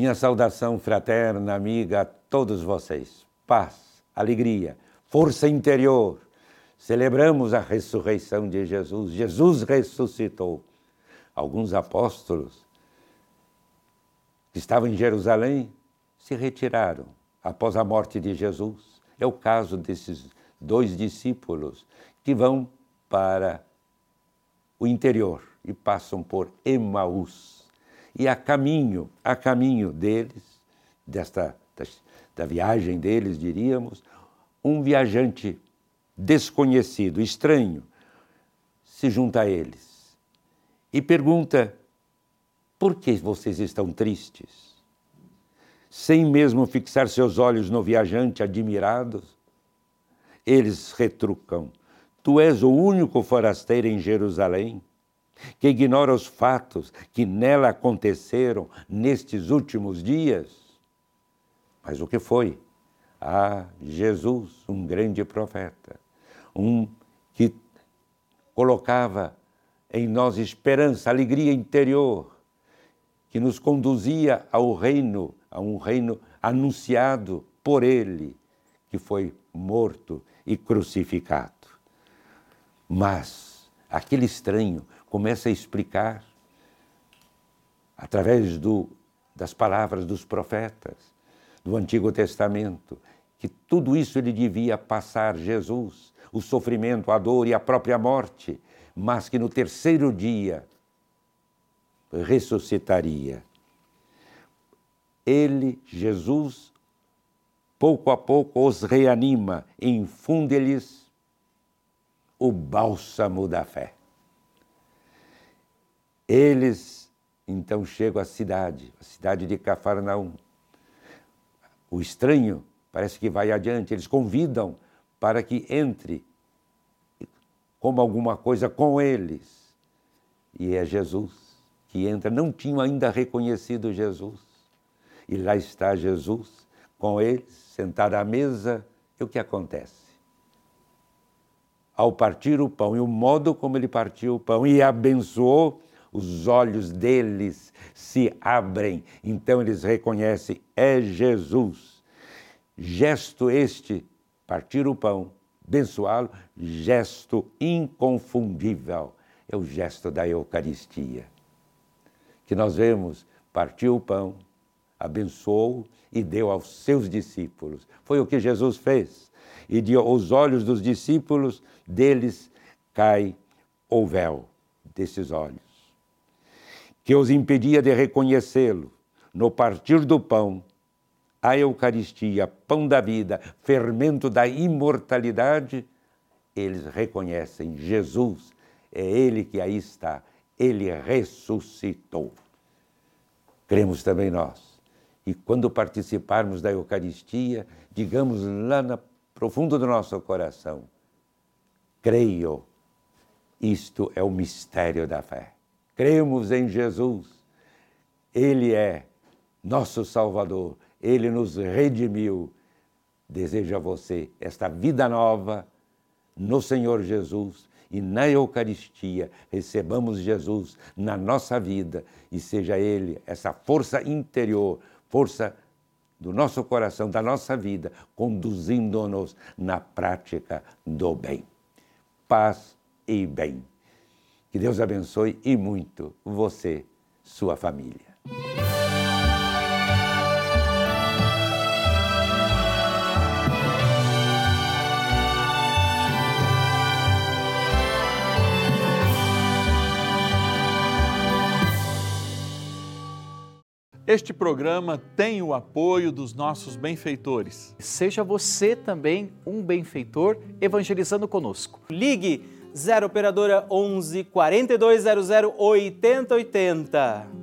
Minha saudação fraterna, amiga a todos vocês. Paz, alegria, força interior. Celebramos a ressurreição de Jesus. Jesus ressuscitou. Alguns apóstolos que estavam em Jerusalém se retiraram após a morte de Jesus. É o caso desses dois discípulos que vão para o interior e passam por Emaús. E a caminho, a caminho deles, desta da viagem deles, diríamos, um viajante desconhecido, estranho, se junta a eles e pergunta: por que vocês estão tristes? Sem mesmo fixar seus olhos no viajante, admirados, eles retrucam: Tu és o único forasteiro em Jerusalém que ignora os fatos que nela aconteceram nestes últimos dias. Mas o que foi? Ah, Jesus, um grande profeta, um que colocava em nós esperança, alegria interior, que nos conduzia ao reino, a um reino anunciado por ele, que foi morto e crucificado. Mas aquele estranho começa a explicar, através do, das palavras dos profetas do Antigo Testamento, que tudo isso ele devia passar, Jesus, o sofrimento, a dor e a própria morte, mas que no terceiro dia ressuscitaria. Ele, Jesus, pouco a pouco os reanima, infunde-lhes o bálsamo da fé. Eles então chegam à cidade, a cidade de Cafarnaum. O estranho parece que vai adiante, eles convidam para que entre, como alguma coisa com eles. E é Jesus que entra, não tinham ainda reconhecido Jesus. E lá está Jesus com eles, sentado à mesa, e o que acontece? ao partir o pão e o modo como ele partiu o pão e abençoou, os olhos deles se abrem. Então eles reconhecem: é Jesus. Gesto este, partir o pão, abençoá-lo, gesto inconfundível. É o gesto da Eucaristia. Que nós vemos, partiu o pão, abençoou e deu aos seus discípulos. Foi o que Jesus fez e de os olhos dos discípulos deles cai o véu desses olhos, que os impedia de reconhecê-lo no partir do pão, a Eucaristia, pão da vida, fermento da imortalidade, eles reconhecem Jesus, é Ele que aí está, Ele ressuscitou. Cremos também nós. E quando participarmos da Eucaristia, digamos lá na profundo do nosso coração, creio, isto é o mistério da fé. Cremos em Jesus, Ele é nosso Salvador, Ele nos redimiu. Desejo a você esta vida nova no Senhor Jesus e na Eucaristia recebamos Jesus na nossa vida e seja Ele essa força interior, força do nosso coração, da nossa vida, conduzindo-nos na prática do bem. Paz e bem. Que Deus abençoe e muito você, sua família. Este programa tem o apoio dos nossos benfeitores. Seja você também um benfeitor evangelizando conosco. Ligue 0 operadora 11 4200 8080.